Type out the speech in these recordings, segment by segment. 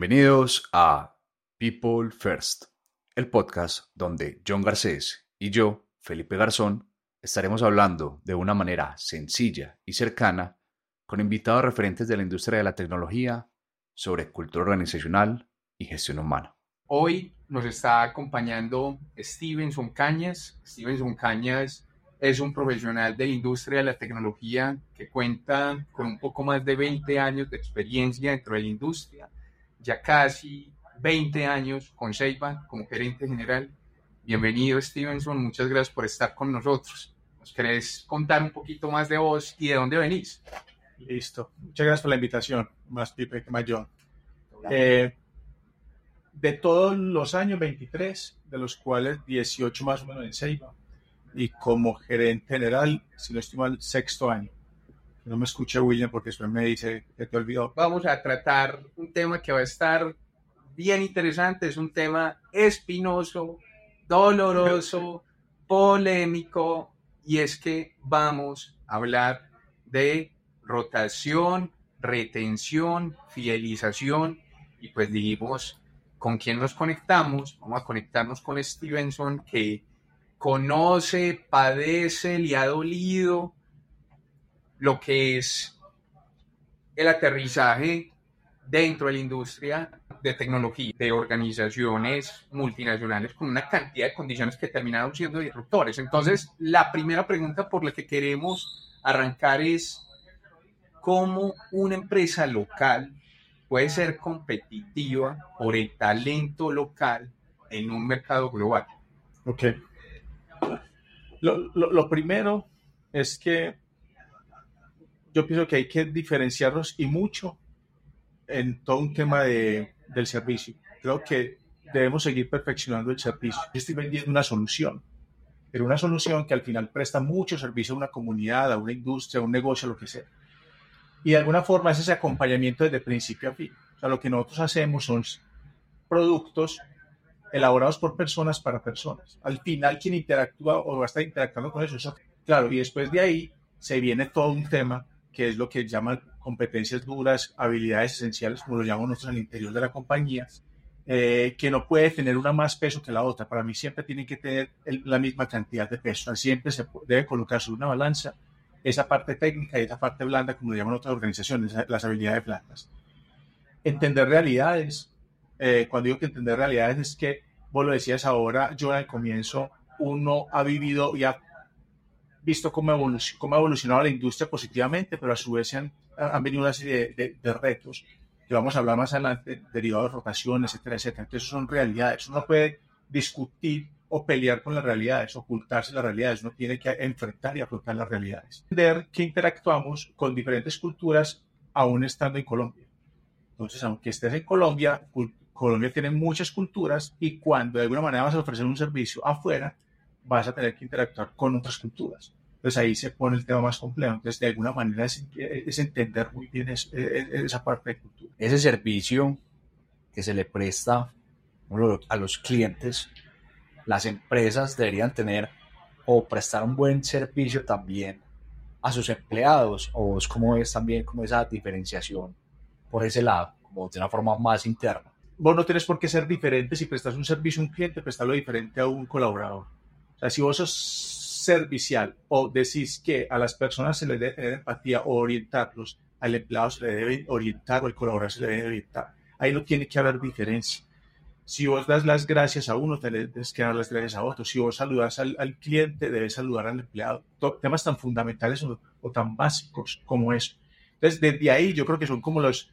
Bienvenidos a People First, el podcast donde John Garcés y yo, Felipe Garzón, estaremos hablando de una manera sencilla y cercana con invitados referentes de la industria de la tecnología sobre cultura organizacional y gestión humana. Hoy nos está acompañando Stevenson Cañas. Stevenson Cañas es un profesional de la industria de la tecnología que cuenta con un poco más de 20 años de experiencia dentro de la industria, ya casi 20 años con Seiba como gerente general. Bienvenido Stevenson, muchas gracias por estar con nosotros. ¿Nos querés contar un poquito más de vos y de dónde venís? Listo, muchas gracias por la invitación, más Pipe que más Eh, de todos los años 23, de los cuales 18 más o menos en Ceiba, y como gerente general, si no estoy mal, sexto año. No me escucha William porque después me dice que te olvidó. Vamos a tratar un tema que va a estar bien interesante, es un tema espinoso, doloroso, polémico, y es que vamos a hablar de rotación, retención, fidelización, y pues dijimos, ¿con quién nos conectamos? Vamos a conectarnos con Stevenson, que conoce, padece, le ha dolido lo que es el aterrizaje dentro de la industria de tecnología, de organizaciones multinacionales con una cantidad de condiciones que terminaron siendo disruptores. Entonces, la primera pregunta por la que queremos arrancar es cómo una empresa local puede ser competitiva por el talento local en un mercado global. Ok. Lo, lo, primero es que yo pienso que hay que diferenciarnos y mucho en todo un tema de, del servicio. Creo que debemos seguir perfeccionando el servicio. Yo estoy vendiendo una solución, pero una solución que al final presta mucho servicio a una comunidad, a una industria, a un negocio, lo que sea. Y de alguna forma es ese acompañamiento desde principio a fin. O sea, lo que nosotros hacemos son productos elaborados por personas para personas. Al final, quien interactúa o va a estar interactuando con eso, eso claro, y después de ahí se viene todo un tema que es lo que llaman competencias duras, habilidades esenciales, como lo llamamos nosotros al interior de la compañía, eh, que no puede tener una más peso que la otra. Para mí siempre tienen que tener la misma cantidad de peso. Siempre se debe colocar sobre una balanza esa parte técnica y esa parte blanda, como lo llaman otras organizaciones, las habilidades blandas. Entender realidades. Eh, cuando digo que entender realidades es que, vos lo decías ahora, yo al comienzo, uno ha vivido y ha visto cómo, cómo ha evolucionado la industria positivamente, pero a su vez han, han venido una serie de, retos que vamos a hablar más adelante, derivados de rotación, etcétera, etcétera. Entonces, son realidades. Uno puede discutir o pelear con las realidades, ocultarse las realidades. Uno tiene que enfrentar y afrontar las realidades. Entender que interactuamos con diferentes culturas aún estando en Colombia. Entonces, aunque estés en Colombia, Colombia tiene muchas culturas y cuando de alguna manera vas a ofrecer un servicio afuera, vas a tener que interactuar con otras culturas. Entonces ahí se pone el tema más complejo. Entonces, de alguna manera es, entender muy bien esa parte de cultura. Ese servicio que se le presta a los clientes, las empresas deberían tener o prestar un buen servicio también a sus empleados. ¿O es como es también como esa diferenciación por ese lado, como de una forma más interna? Vos no tienes por qué ser diferente si prestas un servicio a un cliente, prestarlo diferente a un colaborador. Sea, si vos sos servicial o decís que a las personas se les debe empatía o orientarlos, al empleado se le debe orientar o al colaborador se le debe orientar. Ahí no tiene que haber diferencia. Si vos das las gracias a uno, te debes que dar las gracias a otro. Si vos saludas al, cliente, debes saludar al empleado. temas tan fundamentales o, o, tan básicos como eso. Entonces, desde ahí yo creo que son como los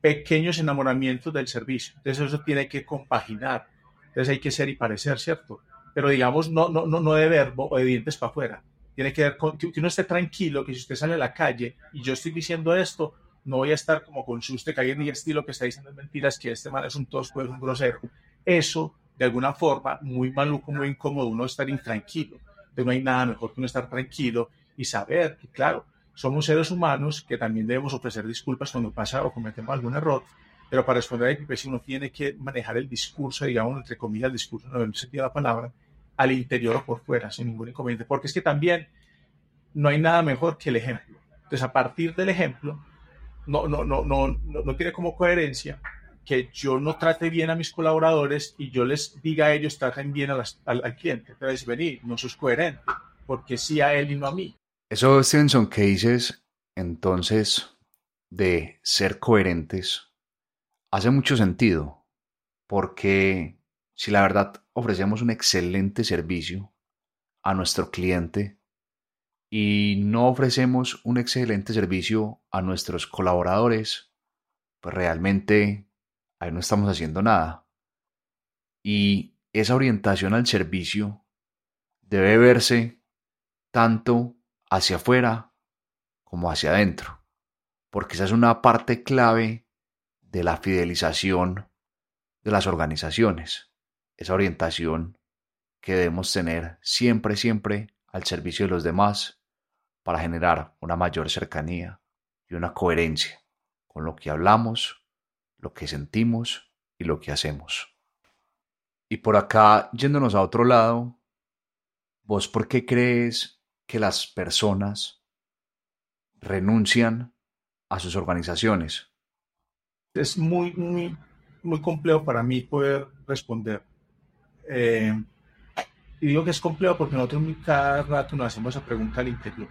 pequeños enamoramientos del servicio. Entonces, eso tiene que compaginar. Entonces, hay que ser y parecer, ¿cierto? Pero digamos, no, no, no, no de verbo o de dientes para afuera. Tiene que ver con que, uno esté tranquilo, que si usted sale a la calle y yo estoy diciendo esto, no voy a estar como con susto que alguien y estilo que está diciendo mentiras, que este mal es un tosco, es un grosero. Eso, de alguna forma, muy maluco, muy incómodo, uno estar intranquilo. De no hay nada mejor que uno estar tranquilo y saber que, claro, somos seres humanos que también debemos ofrecer disculpas cuando pasa o cometemos algún error, pero para responder a que uno tiene que manejar el discurso, digamos, entre comillas, el discurso, no en el sentido de la palabra, al interior o por fuera, sin ningún inconveniente, porque es que también no hay nada mejor que el ejemplo. Entonces, a partir del ejemplo, no, no, no, no, no, tiene como coherencia que yo no trate bien a mis colaboradores y yo les diga a ellos traten bien al, al, cliente. Entonces, vení, no sos coherente, porque sí a él y no a mí. Eso, Stevenson, que dices entonces de ser coherentes, hace mucho sentido, porque si la verdad ofrecemos un excelente servicio a nuestro cliente y no ofrecemos un excelente servicio a nuestros colaboradores, pues realmente ahí no estamos haciendo nada. Y esa orientación al servicio debe verse tanto hacia afuera como hacia adentro, porque esa es una parte clave de la fidelización de las organizaciones, esa orientación que debemos tener siempre, siempre al servicio de los demás para generar una mayor cercanía y una coherencia con lo que hablamos, lo que sentimos y lo que hacemos. Y por acá, yéndonos a otro lado, ¿vos por qué crees que las personas renuncian a sus organizaciones? Es muy, muy, muy complejo para mí poder responder. Eh, y digo que es complejo porque nosotros cada rato nos hacemos esa pregunta al interior.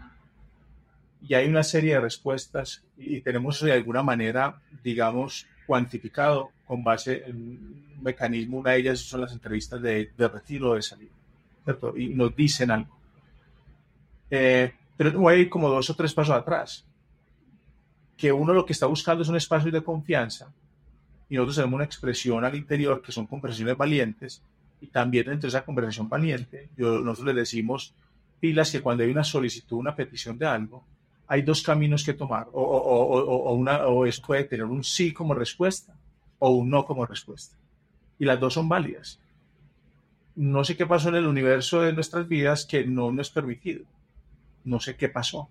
Y hay una serie de respuestas y tenemos de alguna manera, digamos, cuantificado con base en un mecanismo. Una de ellas son las entrevistas de, de retiro de salida. ¿cierto? Y nos dicen algo. Eh, pero ir como dos o tres pasos atrás. Que uno lo que está buscando es un espacio de confianza y nosotros tenemos una expresión al interior que son conversaciones valientes y también dentro de esa conversación valiente yo, nosotros le decimos pilas que cuando hay una solicitud, una petición de algo, hay dos caminos que tomar o, o, o, una, o es puede tener un sí como respuesta o un no como respuesta y las dos son válidas. No sé qué pasó en el universo de nuestras vidas que no nos es permitido no sé qué pasó.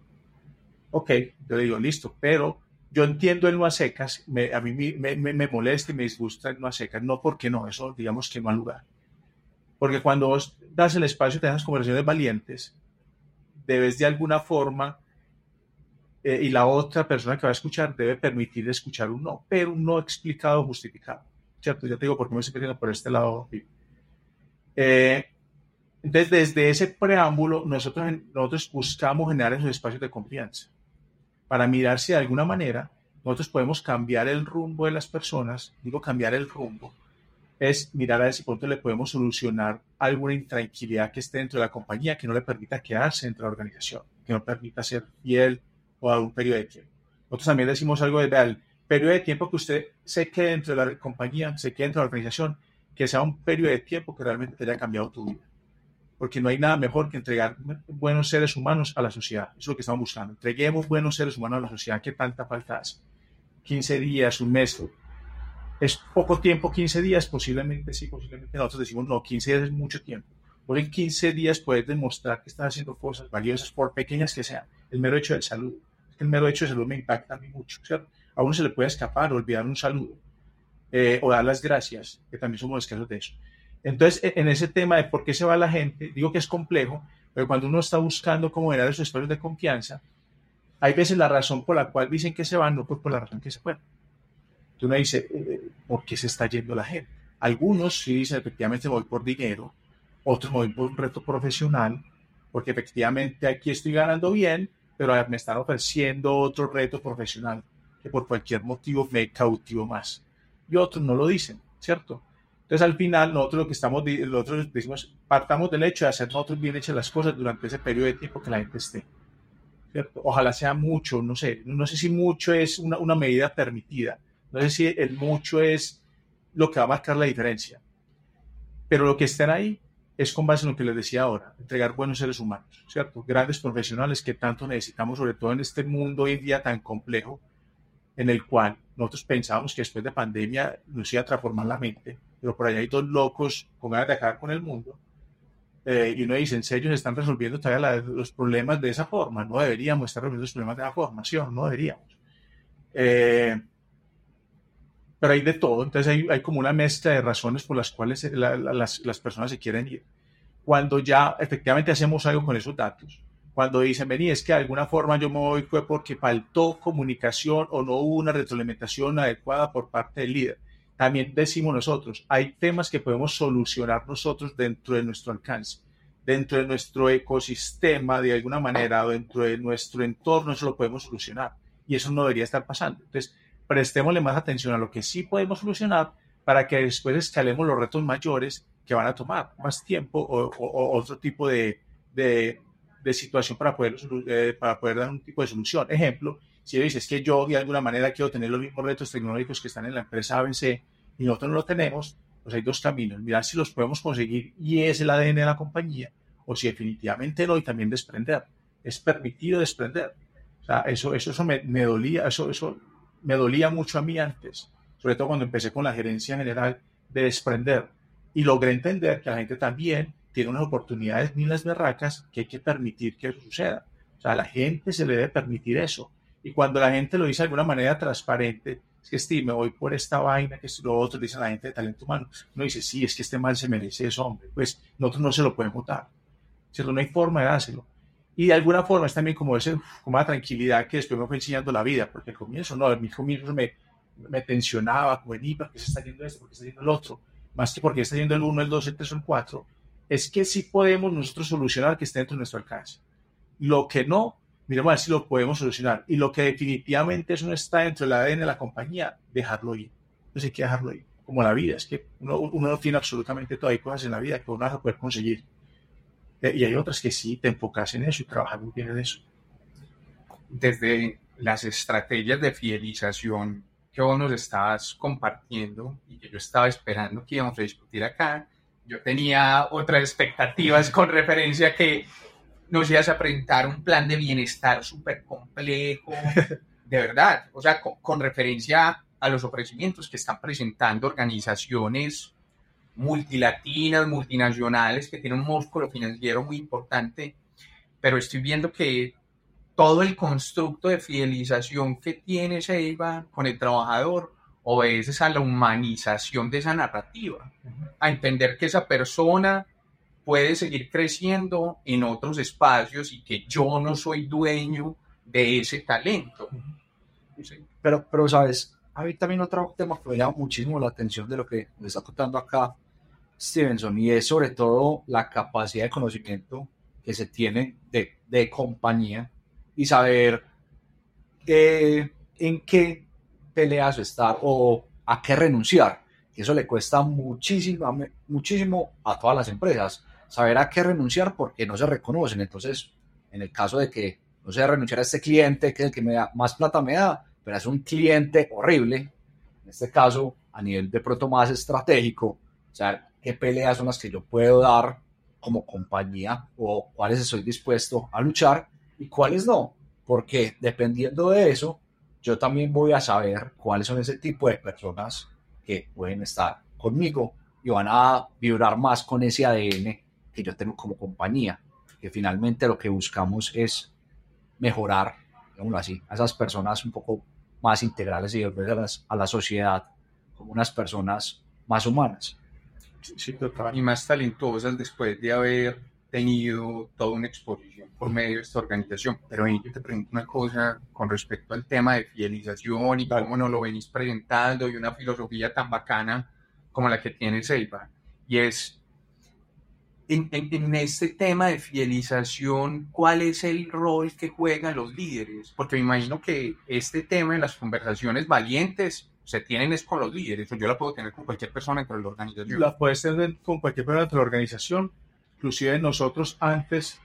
Ok, yo digo, listo, pero yo entiendo el no a secas, a mí me, me, molesta y me disgusta el no a secas, no porque no, eso digamos que no ha lugar. Porque cuando vos das el espacio de esas conversaciones valientes, debes de alguna forma, eh, y la otra persona que va a escuchar debe permitir escuchar un no, pero un no explicado, justificado. ¿Cierto? Ya te digo por qué me estoy metiendo por este lado. Eh, entonces, desde ese preámbulo, nosotros, nosotros buscamos generar esos espacios de confianza para mirar si de alguna manera nosotros podemos cambiar el rumbo de las personas. Digo, cambiar el rumbo es mirar a ese punto le podemos solucionar alguna intranquilidad que esté dentro de la compañía que no le permita quedarse dentro de la organización, que no permita ser fiel o a un periodo de tiempo. Nosotros también decimos algo de el periodo de tiempo que usted se quede dentro de la compañía, se quede dentro de la organización, que sea un periodo de tiempo que realmente te haya cambiado tu vida porque no hay nada mejor que entregar buenos seres humanos a la sociedad. Eso es lo que estamos buscando. Entreguemos buenos seres humanos a la sociedad. ¿Qué tanta falta hace? 15 días, un mes. ¿Es poco tiempo 15 días? Posiblemente sí, posiblemente nosotros decimos no, 15 días es mucho tiempo. Por en 15 días puedes demostrar que estás haciendo cosas valiosas, por pequeñas que sean. El mero hecho de salud. El mero hecho de salud me impacta a mí mucho. ¿cierto? A uno se le puede escapar, olvidar un saludo. Eh, o dar las gracias, que también somos escasos de eso. Entonces, e, en ese tema de por qué se va la gente, digo que es complejo, pero cuando uno está buscando cómo generar esos espacios de confianza, hay veces la razón por la cual dicen que se van, no pues por la razón que se fueron. Entonces uno dice, eh, ¿por qué se está yendo la gente? Algunos sí dicen, efectivamente, voy por dinero, otros voy por un reto profesional, porque efectivamente aquí estoy ganando bien, pero me están ofreciendo otro reto profesional que por cualquier motivo me cautivo más. Y otros no lo dicen, ¿cierto? Entonces, al final, nosotros lo que estamos, nosotros decimos, partamos del hecho de hacer nosotros bien hechas las cosas durante ese periodo de tiempo que la gente esté. ¿cierto? Ojalá sea mucho, no sé, no sé si mucho es una, una medida permitida, no sé si el mucho es lo que va a marcar la diferencia, pero lo que estén ahí es con base en lo que les decía ahora, entregar buenos seres humanos, ¿cierto? Grandes profesionales que tanto necesitamos, sobre todo en este mundo hoy día tan complejo, en el cual nosotros pensábamos que después de pandemia nos iba a transformar la mente, pero por allá hay dos locos con ganas de acabar con el mundo. Eh, y uno dice, ¿en serio se están resolviendo todavía los problemas de esa forma? No deberíamos estar resolviendo los problemas de esa formación, no deberíamos. Eh, pero hay de todo, entonces hay, hay, como una mezcla de razones por las cuales las, las personas se quieren ir. Cuando ya efectivamente hacemos algo con esos datos, cuando dicen, vení, es que de alguna forma yo me voy fue porque faltó comunicación o no hubo una retroalimentación adecuada por parte del líder también decimos nosotros, hay temas que podemos solucionar nosotros dentro de nuestro alcance, dentro de nuestro ecosistema de alguna manera, dentro de nuestro entorno, eso lo podemos solucionar. Y eso no debería estar pasando. Entonces, prestémosle más atención a lo que sí podemos solucionar para que después escalemos los retos mayores que van a tomar más tiempo o, otro tipo de, de, situación para poder, eh, para poder dar un tipo de solución. Ejemplo, si dices que yo de alguna manera quiero tener los mismos retos tecnológicos que están en la empresa ABC y nosotros no lo tenemos, pues hay dos caminos. Mirar si los podemos conseguir y es el ADN de la compañía o si definitivamente no y también desprender. Es permitido desprender. O sea, eso, eso, eso me, me dolía, eso, eso me dolía mucho a mí antes, sobre todo cuando empecé con la gerencia general de desprender y logré entender que la gente también tiene unas oportunidades ni las berracas que hay que permitir que suceda. O sea, a la gente se le debe permitir eso. Y cuando la gente lo dice de alguna manera transparente, es que Steve, me voy por esta vaina, que lo otro, dice la gente de talento humano. Uno dice, sí, es que este mal se merece eso, hombre. Pues nosotros no se lo podemos dar. ¿Cierto? No hay forma de dárselo. Y de alguna forma es también como, ese, como una tranquilidad que después me fue enseñando la vida, porque al comienzo no, al comienzo me, me tensionaba, como, ¿por qué se está yendo esto? ¿Por qué está yendo el otro? más que porque está yendo el 1, el 2, el 3 o el 4, es que sí podemos nosotros solucionar que esté dentro de nuestro alcance. Lo que no, miremos a ver si lo podemos solucionar. Y lo que definitivamente eso no está dentro del ADN de la compañía, dejarlo ir. Entonces hay que dejarlo ir. Como la vida, es que uno, uno no tiene absolutamente todo. Hay cosas en la vida que uno no puede conseguir. Eh, y hay otras que sí te enfocas en eso y trabajas muy bien en eso. Desde las estrategias de fidelización que vos nos estabas compartiendo y que yo estaba esperando que íbamos a discutir acá, yo tenía otras expectativas con referencia a que nos ibas a presentar un plan de bienestar súper complejo, de verdad, o sea, con, referencia a los ofrecimientos que están presentando organizaciones multilatinas, multinacionales, que tienen un músculo financiero muy importante, pero estoy viendo que todo el constructo de fidelización que tiene Seiba con el trabajador obedece a la humanización de esa narrativa, a entender que esa persona puede seguir creciendo en otros espacios y que yo no soy dueño de ese talento. Pero, pero, ¿sabes? A mí también otro tema que me llama muchísimo la atención de lo que me está contando acá Stevenson y es sobre todo la capacidad de conocimiento que se tiene de, de compañía y saber eh, en qué peleas estar o a qué renunciar. Eso le cuesta muchísimo, muchísimo a todas las empresas. Saber a qué renunciar porque no se reconocen. Entonces, en el caso de que no sea renunciar a este cliente, que es el que me da más plata me da, pero es un cliente horrible, en este caso, a nivel de pronto más estratégico, o sea, qué peleas son las que yo puedo dar como compañía o cuáles estoy dispuesto a luchar y cuáles no, porque dependiendo de eso, yo también voy a saber cuáles son ese tipo de personas que pueden estar conmigo y van a vibrar más con ese ADN que yo tengo como compañía, que finalmente lo que buscamos es mejorar, digámoslo así, a esas personas un poco más integrales y a la sociedad como unas personas más humanas. Sí, Y más talentosas después de haber tenido toda una exposición por medio de esta organización. Pero yo te pregunto una cosa con respecto al tema de fidelización y cómo nos lo venís presentando y una filosofía tan bacana como la que tiene Seiba. Y es, en, en, este tema de fidelización, ¿cuál es el rol que juegan los líderes? Porque me imagino que este tema en las conversaciones valientes se tienen es con los líderes, yo la puedo tener con cualquier persona dentro de la organización. La puedes tener con cualquier persona dentro de la organización, inclusive nosotros antes,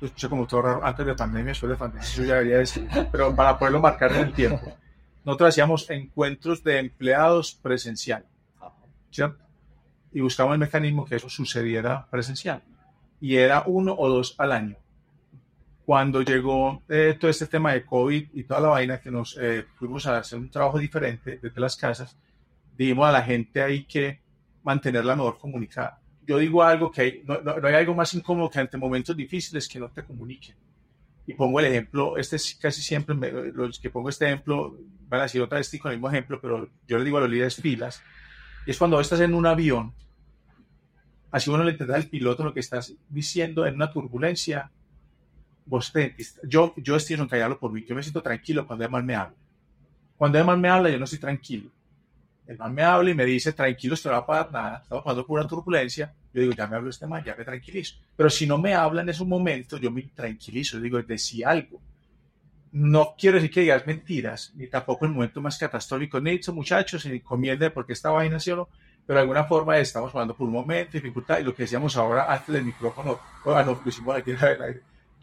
pues, como todo antes de la pandemia, después de pandemia, eso ya debería decir, pero para poderlo marcar en el tiempo, nosotros hacíamos encuentros de empleados presencial, ¿cierto? Y buscamos el mecanismo que eso sucediera presencial. Y era uno o dos al año. Cuando llegó eh, todo este tema de COVID y toda la vaina que nos eh, fuimos a hacer un trabajo diferente desde las casas, dijimos a la gente ahí que mantenerla mejor comunicada yo digo algo que no, no, hay algo más incómodo que ante momentos difíciles que no te comuniquen. Y pongo el ejemplo, este es casi siempre, los que pongo este ejemplo van a decir otra vez con el mismo ejemplo, pero yo le digo a los líderes filas, y es cuando estás en un avión, así uno le entiende al piloto lo que estás diciendo en una turbulencia, vos te, yo, yo estoy en callarlo por mí, yo me siento tranquilo cuando además me habla. Cuando además me habla, yo no estoy tranquilo el man me habla y me dice, tranquilo, esto no va a pagar nada, estamos pasando por una turbulencia. Yo digo, ya me habló este man, ya me tranquilizo. Pero si no me habla en ese momento, yo me tranquilizo, digo, decía algo. No quiero decir que digas mentiras, ni tampoco en el momento más catastrófico. Ni dicho, muchachos, ni comiende porque esta vaina, ¿sí o no? Pero de alguna forma estamos hablando por un momento, dificultad, y lo que decíamos ahora antes del micrófono, no, lo hicimos aquí,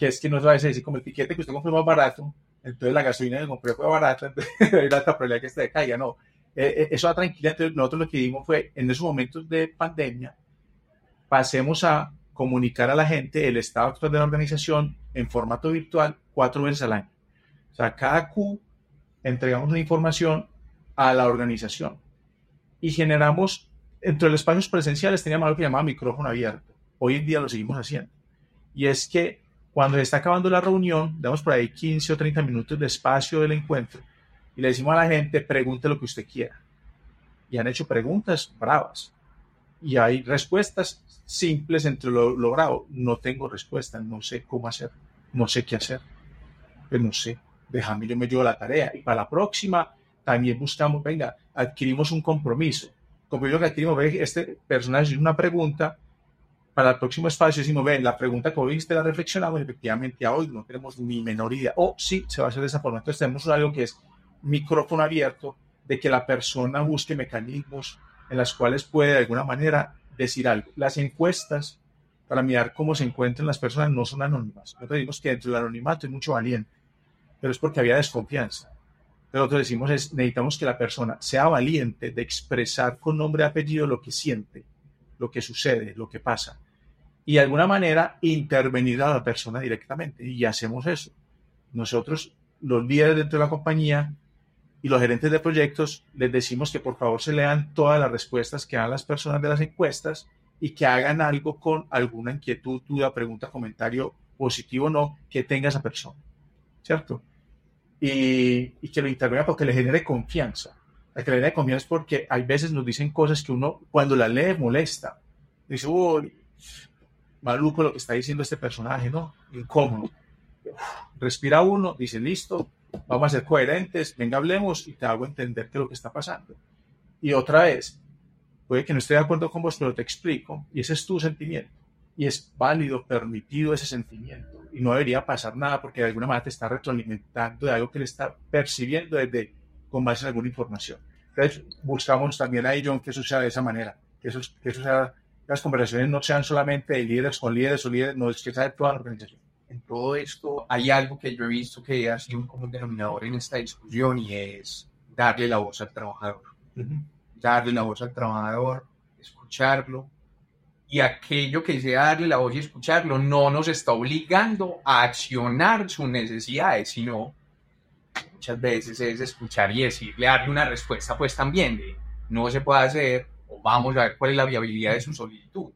que es que no se va a decir, como el piquete que usted compró más barato, entonces la gasolina que compré fue barata, entonces hay la probabilidad que se caiga, no eh, eh, eso da tranquilidad. Entonces, nosotros lo que dimos fue, en esos momentos de pandemia, pasemos a comunicar a la gente el estado actual de la organización en formato virtual cuatro veces al año. O sea, cada Q entregamos la información a la organización y generamos, entre los espacios presenciales teníamos algo que llamaba micrófono abierto. Hoy en día lo seguimos haciendo. Y es que cuando se está acabando la reunión, damos por ahí 15 o 30 minutos de espacio del encuentro y le decimos a la gente, pregunte lo que usted quiera. Y han hecho preguntas bravas. Y hay respuestas simples entre lo, lo bravo. No tengo respuesta, no sé cómo hacer, no sé qué hacer. Pues no sé, déjame, yo me llevo la tarea. Y para la próxima también buscamos, venga, adquirimos un compromiso. Como yo que adquirimos, este personaje hizo una pregunta, para el próximo espacio decimos, ven, la pregunta que hoy viste la reflexionamos, efectivamente a hoy no tenemos ni menor idea. O sí, se va a hacer de esa forma. Entonces tenemos algo que es micrófono abierto de que la persona busque mecanismos en las cuales puede de alguna manera decir algo. Las encuestas para mirar cómo se encuentran las personas no son anónimas. Nosotros decimos que dentro del anonimato hay mucho valiente, pero es porque había desconfianza. Pero nosotros decimos es, necesitamos que la persona sea valiente de expresar con nombre y apellido lo que siente, lo que sucede, lo que pasa. Y de alguna manera intervenir a la persona directamente. Y hacemos eso. Nosotros, los líderes dentro de la compañía, y los gerentes de proyectos les decimos que por favor se lean todas las respuestas que dan las personas de las encuestas y que hagan algo con alguna inquietud, duda, pregunta, comentario positivo o no que tenga esa persona, ¿cierto? Y, y que lo intervenga porque le genere confianza. La le genere confianza es porque hay veces nos dicen cosas que uno cuando la lee molesta. Dice, uy, maluco lo que está diciendo este personaje, ¿no? Incómodo. Respira uno, dice, listo, vamos a ser coherentes, venga, hablemos y te hago entender qué es lo que está pasando. Y otra vez, puede que no esté de acuerdo con vos, pero te explico, y ese es tu sentimiento, y es válido, permitido ese sentimiento, y no debería pasar nada porque de alguna manera te está retroalimentando de algo que le está percibiendo desde con base en alguna información. Entonces, buscamos también ahí, John, que eso sea de esa manera, que eso, que eso sea, las conversaciones no sean solamente de líderes con líderes o líderes, no es que sea de toda la organización en todo esto hay algo que yo he visto que ha sido un común denominador en esta discusión y es darle la voz al trabajador. Darle la voz al trabajador, escucharlo. Y aquello que sea darle la voz y escucharlo no nos está obligando a accionar sus necesidades, sino muchas veces es escuchar y decirle, darle una respuesta, pues también de no se puede hacer o vamos a ver cuál es la viabilidad de su solicitud.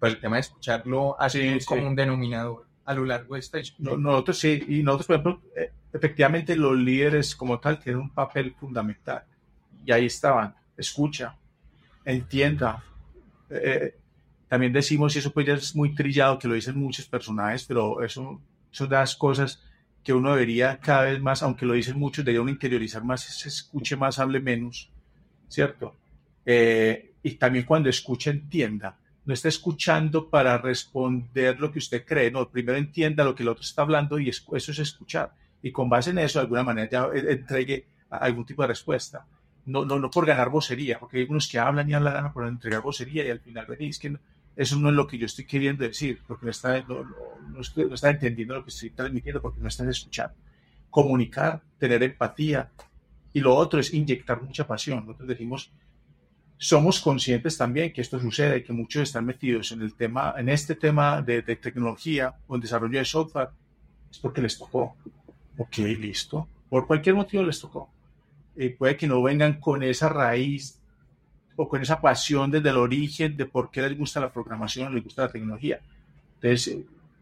Pues el tema de escucharlo así sí, como un denominador a lo largo de esta no, Nosotros sí, y nosotros, por ejemplo, eh, efectivamente los líderes como tal tienen un papel fundamental. Y ahí estaban, escucha, entienda. Eh, también decimos, y eso pues ya es muy trillado, que lo dicen muchos personajes, pero eso son las cosas que uno debería cada vez más, aunque lo dicen muchos, debería uno interiorizar más, se escuche más, hable menos, ¿cierto? Eh, y también cuando escucha, entienda no está escuchando para responder lo que usted cree, no, primero entienda lo que el otro está hablando y eso es escuchar. Y con base en eso, de alguna manera, ya entregue algún tipo de respuesta. No, no, no por ganar vocería, porque hay unos que hablan y hablan por entregar vocería y al final venís que eso no es lo que yo estoy queriendo decir, porque no está, no, está entendiendo lo que estoy transmitiendo, porque no estás escuchando. Comunicar, tener empatía. Y lo otro es inyectar mucha pasión. Nosotros decimos, somos conscientes también que esto sucede que muchos están metidos en el tema, en este tema de, tecnología o en desarrollo de software, es porque les tocó. Ok, listo. Por cualquier motivo les tocó. Y puede que no vengan con esa raíz o con esa pasión desde el origen de por qué les gusta la programación, les gusta la tecnología. Entonces,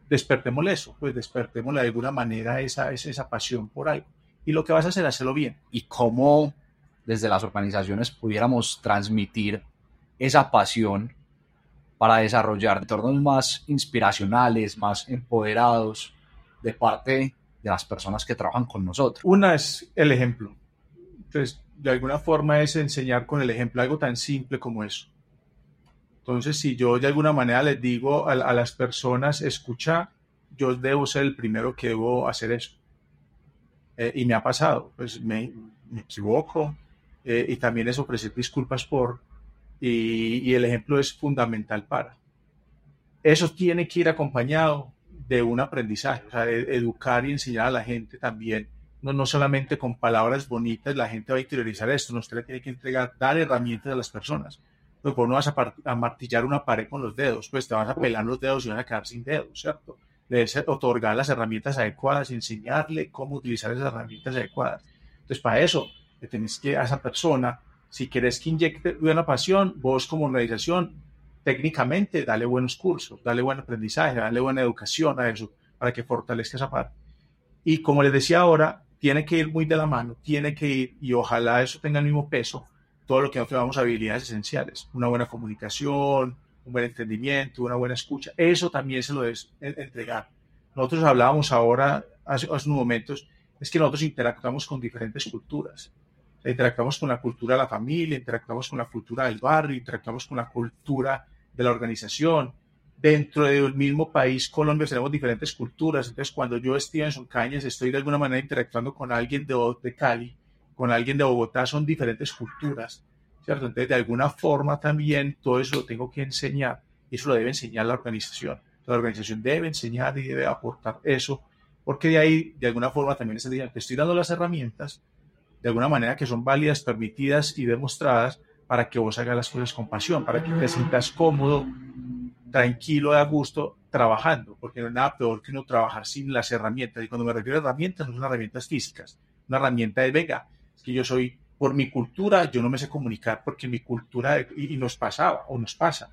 despertemos eso, pues despertemos de alguna manera esa, esa, esa pasión por algo. Y lo que vas a hacer hacerlo bien. ¿Y cómo desde las organizaciones pudiéramos transmitir esa pasión para desarrollar entornos más inspiracionales, más empoderados de parte de las personas que trabajan con nosotros. Una es el ejemplo. Entonces, de alguna forma es enseñar con el ejemplo algo tan simple como eso. Entonces, si yo de alguna manera les digo a, las personas, escucha, yo debo ser el primero que debo hacer eso. Eh, y me ha pasado, pues me, me equivoco eh, y también es ofrecer disculpas por, y, y el ejemplo es fundamental para. Eso tiene que ir acompañado de un aprendizaje, o sea, de educar y enseñar a la gente también, no, no solamente con palabras bonitas, la gente va a interiorizar esto, no, usted le tiene que entregar, dar herramientas a las personas. Pues no vas a, a, martillar una pared con los dedos, pues te vas a pelar los dedos y vas a quedar sin dedos, ¿cierto? Debes otorgar las herramientas adecuadas, enseñarle cómo utilizar esas herramientas adecuadas. Entonces, para eso, le tenés que a esa persona, si quieres que inyecte una pasión, vos como organización, técnicamente, dale buenos cursos, dale buen aprendizaje, dale buena educación a eso, para que fortalezca esa parte. Y como les decía ahora, tiene que ir muy de la mano, tiene que ir, y ojalá eso tenga el mismo peso, todo lo que nosotros llamamos habilidades esenciales, una buena comunicación, un buen entendimiento, una buena escucha, eso también se lo debes entregar. Nosotros hablábamos ahora, hace unos momentos, es que nosotros interactuamos con diferentes culturas. Interactuamos con la cultura de la familia, interactuamos con la cultura del barrio, interactuamos con la cultura de la organización. Dentro del mismo país, Colombia, tenemos diferentes culturas. Entonces, cuando yo en Cañas, estoy de alguna manera interactuando con alguien de, de Cali, con alguien de Bogotá, son diferentes culturas. ¿cierto? Entonces, de alguna forma también todo eso lo tengo que enseñar y eso lo debe enseñar la organización. La organización debe enseñar y debe aportar eso, porque de ahí, de alguna forma, también se diga, te estoy dando las herramientas, de alguna manera que son válidas, permitidas y demostradas para que vos hagas las cosas con pasión, para que te sientas cómodo, tranquilo, a gusto, trabajando, porque no hay nada peor que uno trabajar sin las herramientas. Y cuando me refiero a herramientas, no son herramientas físicas, una herramienta de Vega, es que yo soy por mi cultura, yo no me sé comunicar porque mi cultura, y, nos pasaba o nos pasa.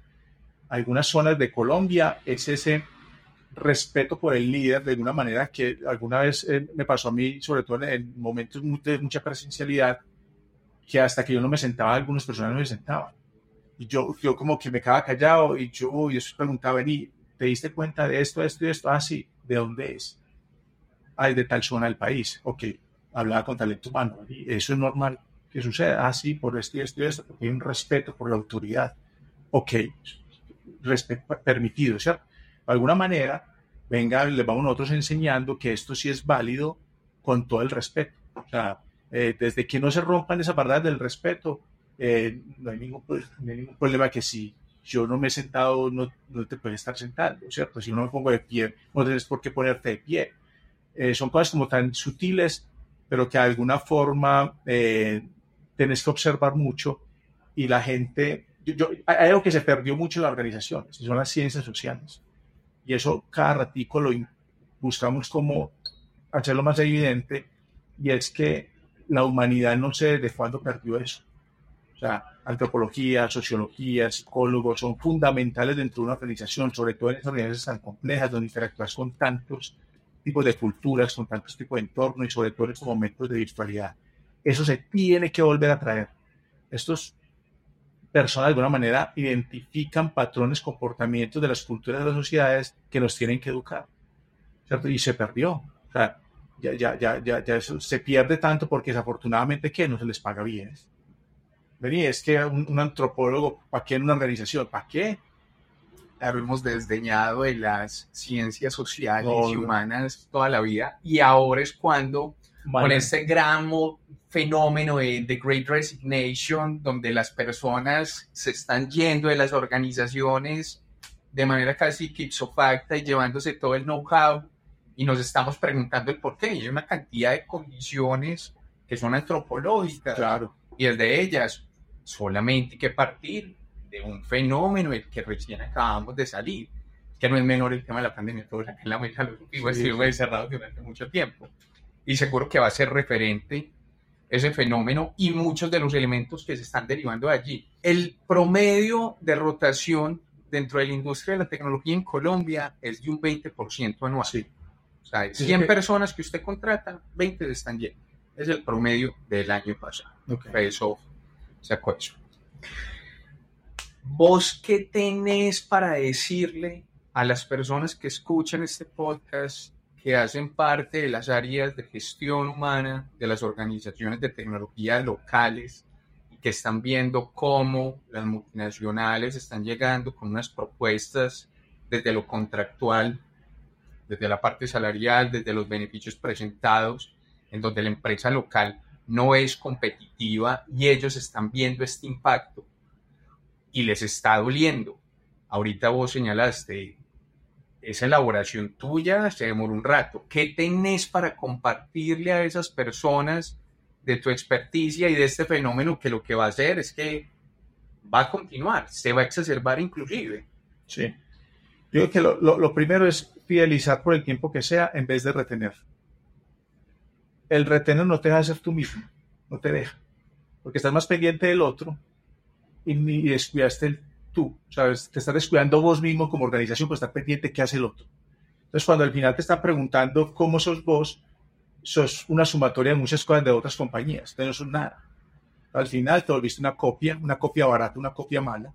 Algunas zonas de Colombia es ese respeto por el líder de alguna manera que alguna vez eh, me pasó a mí, sobre todo en, en, momentos de mucha presencialidad, que hasta que yo no me sentaba, algunas personas no me sentaban. Y yo, yo como que me quedaba callado y yo, y eso preguntaba, ¿te diste cuenta de esto, esto y esto? Ah, sí, ¿de dónde es? Ah, es de tal zona del país. Ok, hablaba con talento humano. Y eso es normal que suceda. Ah, sí, por esto y esto y esto, porque hay un respeto por la autoridad. Ok, respeto permitido, ¿cierto? De alguna manera, venga, les vamos nosotros enseñando que esto sí es válido con todo el respeto. O sea, eh, desde que no se rompan esas barreras del respeto, eh, no, hay ningún, no, hay ningún, problema que si yo no me he sentado, no, no, te puedes estar sentando, ¿cierto? Si no me pongo de pie, no tienes por qué ponerte de pie. Eh, son cosas como tan sutiles, pero que de alguna forma tienes que observar mucho y la gente, yo, yo, hay algo que se perdió mucho en las organizaciones, y son las ciencias sociales. Y eso cada ratico lo buscamos como hacerlo más evidente, y es que la humanidad no sé desde cuándo perdió eso. O sea, antropología, sociología, psicólogos son fundamentales dentro de una organización, sobre todo en esas organizaciones tan complejas donde interactúas con tantos tipos de culturas, con tantos tipos de entornos y sobre todo en estos momentos de virtualidad. Eso se tiene que volver a traer. Estos personas de alguna manera identifican patrones, comportamientos de las culturas de las sociedades que nos tienen que educar. ¿cierto? Y se perdió. O sea, ya, ya, ya, ya, eso se pierde tanto porque desafortunadamente que no se les paga bien. Vení, es que un, un antropólogo, ¿para qué en una organización? ¿Para qué? Hemos desdeñado de las ciencias sociales no, y humanas toda la vida y ahora es cuando vale. con este gran fenómeno de The Great Resignation, donde las personas se están yendo de las organizaciones de manera casi ipso facto y llevándose todo el know-how y nos estamos preguntando el por qué. Y hay una cantidad de condiciones que son antropológicas. Claro. Y el de ellas, solamente hay que partir de un fenómeno el que recién acabamos de salir. Que no es menor el tema de la pandemia, todos acá en la mesa lo supimos, sí, encerrados durante mucho tiempo. Y seguro que va a ser referente ese fenómeno y muchos de los elementos que se están derivando de allí. El promedio de rotación dentro de la industria de la tecnología en Colombia es de un 20% anual. Sí. O sea, 100 sí. personas que usted contrata, 20 están llenos. Es el promedio del año pasado. Okay. Eso sacó eso. ¿Vos qué tenés para decirle a las personas que escuchan este podcast, que hacen parte de las áreas de gestión humana de las organizaciones de tecnología locales y que están viendo cómo las multinacionales están llegando con unas propuestas desde lo contractual, desde la parte salarial, desde los beneficios presentados, en donde la empresa local no es competitiva y ellos están viendo este impacto y les está doliendo. Ahorita vos señalaste, esa elaboración tuya se demoró un rato. ¿Qué tenés para compartirle a esas personas de tu experticia y de este fenómeno que lo que va a hacer es que va a continuar, se va a exacerbar inclusive? Sí. Yo creo que lo, lo primero es fidelizar por el tiempo que sea en vez de retener. El retener no te deja ser tú mismo, no te deja, porque estás más pendiente del otro y, y descuidaste el tú, ¿sabes? Te estás descuidando vos mismo como organización por estar pendiente qué hace el otro. Entonces, cuando al final te están preguntando cómo sos vos, sos una sumatoria de muchas cosas de otras compañías, entonces no sos nada. Al final te volviste una copia, una copia barata, una copia mala.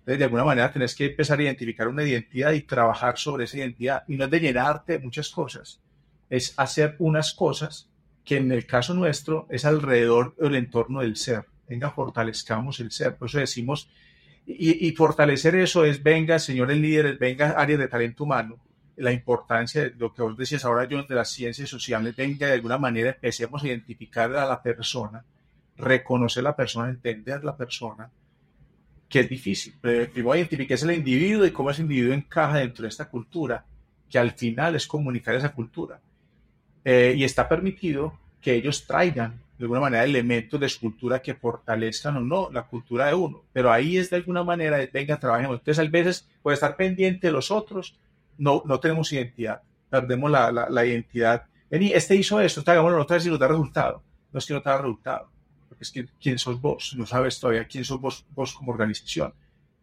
Entonces, de alguna manera tenés que empezar a identificar una identidad y trabajar sobre esa identidad. Y no es de llenarte de muchas cosas, es hacer unas cosas que en el caso nuestro es alrededor del entorno del ser. Venga, fortalezcamos el ser. Por eso decimos y, fortalecer eso es, venga, señores líderes, venga, áreas de talento humano, la importancia de lo que vos decías ahora, yo, de las ciencias sociales, venga, de alguna manera empecemos a identificar a la persona, reconocer a la persona, entender a la persona, que es difícil. Primero identificar el individuo y cómo ese individuo encaja dentro de esta cultura, que al final es comunicar esa cultura. Eh, y está permitido que ellos traigan de alguna manera elementos de escultura que fortalezcan o no la cultura de uno. Pero ahí es de alguna manera, venga, trabajemos. Entonces, a veces, puede estar pendiente de los otros, no, no tenemos identidad, perdemos la, la, identidad. Vení, este hizo esto, hagámoslo otra vez y nos da resultado. No es que no te da resultado, porque es que quién sos vos, no sabes todavía quién sos vos, vos como organización.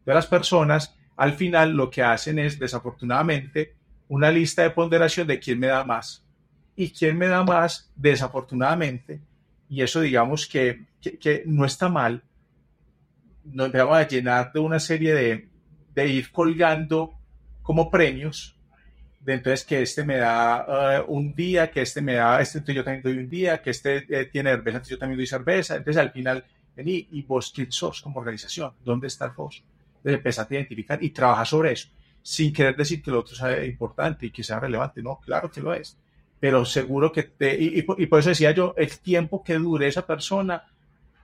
De las personas, al final, lo que hacen es, desafortunadamente, una lista de ponderación de quién me da más. Y quién me da más, desafortunadamente, y eso digamos que, que, no está mal, nos empezamos a llenar de una serie de, de ir colgando como premios, de entonces que este me da uh, un día, que este me da, este yo también doy un día, que este eh, tiene cerveza, entonces yo también doy cerveza, entonces al final, vení, y vos quién sos como organización, ¿dónde está vos? Entonces empezate a identificar y trabajar sobre eso, sin querer decir que lo otro sea importante y que sea relevante, no, claro que lo es, pero seguro que te, y, por eso decía yo, el tiempo que dure esa persona,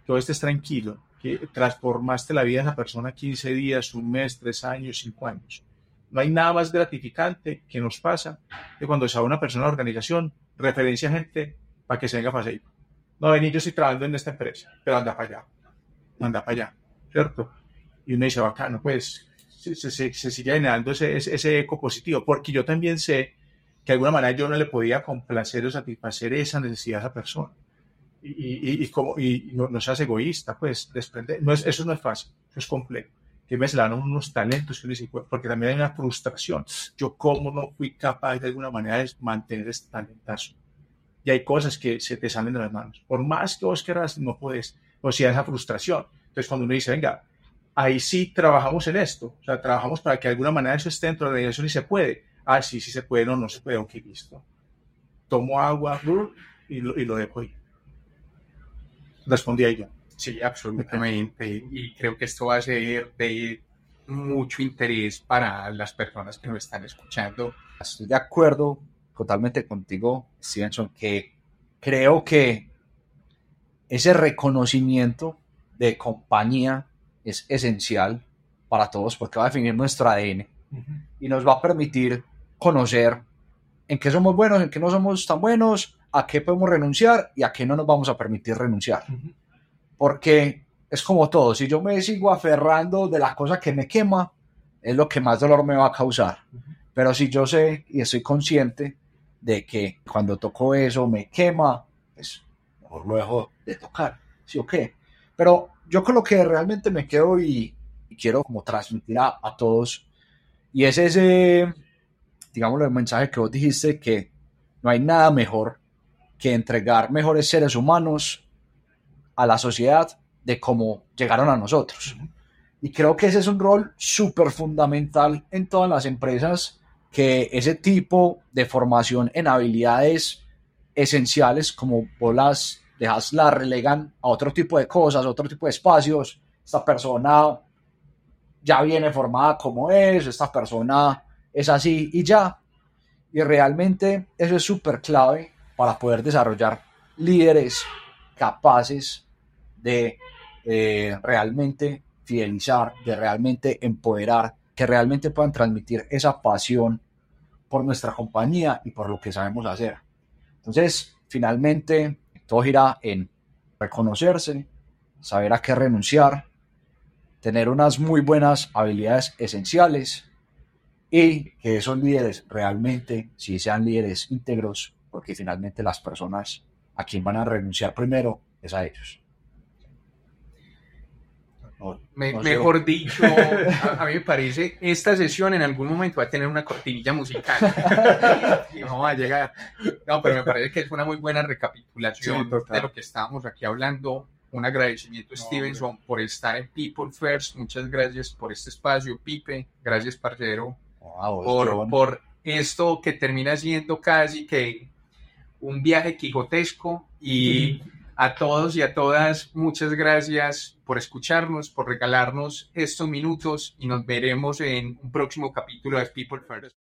que estés tranquilo, que transformaste la vida de esa persona 15 días, un mes, tres años, cinco años. No hay nada más gratificante que nos pasa que cuando se va una persona a organización, referencia gente para que se venga para allá. No, vení, yo estoy trabajando en esta empresa, pero anda para allá, anda para allá, ¿cierto? Y uno dice, bacano, pues se, se, se sigue generando ese, ese eco positivo, porque yo también sé que de alguna manera yo no le podía complacer o satisfacer esa necesidad a esa persona. Y, y, como, y no, seas egoísta, pues, desprender. No es, eso no es fácil, eso es complejo. Que me se dan unos talentos, porque también hay una frustración. Yo, ¿cómo no fui capaz de alguna manera de mantener este talentazo? Y hay cosas que se te salen de las manos. Por más que vos quieras, no puedes. O sea, esa frustración. Entonces, cuando uno dice, venga, ahí sí trabajamos en esto. O sea, trabajamos para que de alguna manera eso esté dentro de la organización y se puede ah, sí, sí se puede, no, no se puede, ok, listo. Tomo agua y lo, y lo dejo ahí. Respondí a ella. Sí, absolutamente. Y creo que esto va a ser de mucho interés para las personas que nos están escuchando. Estoy de acuerdo totalmente contigo, Stevenson, que creo que ese reconocimiento de compañía es esencial para todos porque va a definir nuestro ADN y nos va a permitir conocer en qué somos buenos, en qué no somos tan buenos, a qué podemos renunciar y a qué no nos vamos a permitir renunciar. Porque es como todo, si yo me sigo aferrando de la cosa que me quema, es lo que más dolor me va a causar. Pero si yo sé y estoy consciente de que cuando toco eso me quema, pues mejor lo dejo de tocar, ¿sí o qué? Pero yo con lo que realmente me quedo y, quiero como transmitir a, a todos, y es ese digamos, el mensaje que vos dijiste, que no hay nada mejor que entregar mejores seres humanos a la sociedad de cómo llegaron a nosotros. Y creo que ese es un rol súper fundamental en todas las empresas que ese tipo de formación en habilidades esenciales, como vos las dejas, la relegan a otro tipo de cosas, otro tipo de espacios, esta persona ya viene formada como es, esta persona es así y ya. Y realmente eso es súper clave para poder desarrollar líderes capaces de eh, realmente fidelizar, de realmente empoderar, que realmente puedan transmitir esa pasión por nuestra compañía y por lo que sabemos hacer. Entonces, finalmente, todo gira en reconocerse, saber a qué renunciar, tener unas muy buenas habilidades esenciales y que esos líderes realmente sí sean líderes íntegros, porque finalmente las personas a quien van a renunciar primero es a ellos. No, me, no mejor dicho, a, a, mí me parece, esta sesión en algún momento va a tener una cortinilla musical. y vamos a llegar. No, pero me parece que es una muy buena recapitulación sí, de lo que estábamos aquí hablando. Un agradecimiento, no, Stevenson, por estar en People First. Muchas gracias por este espacio, Pipe. Gracias, parcero, wow, por, por esto que termina siendo casi que un viaje quijotesco y a todos y a todas, muchas gracias por escucharnos, por regalarnos estos minutos y nos veremos en un próximo capítulo de People First.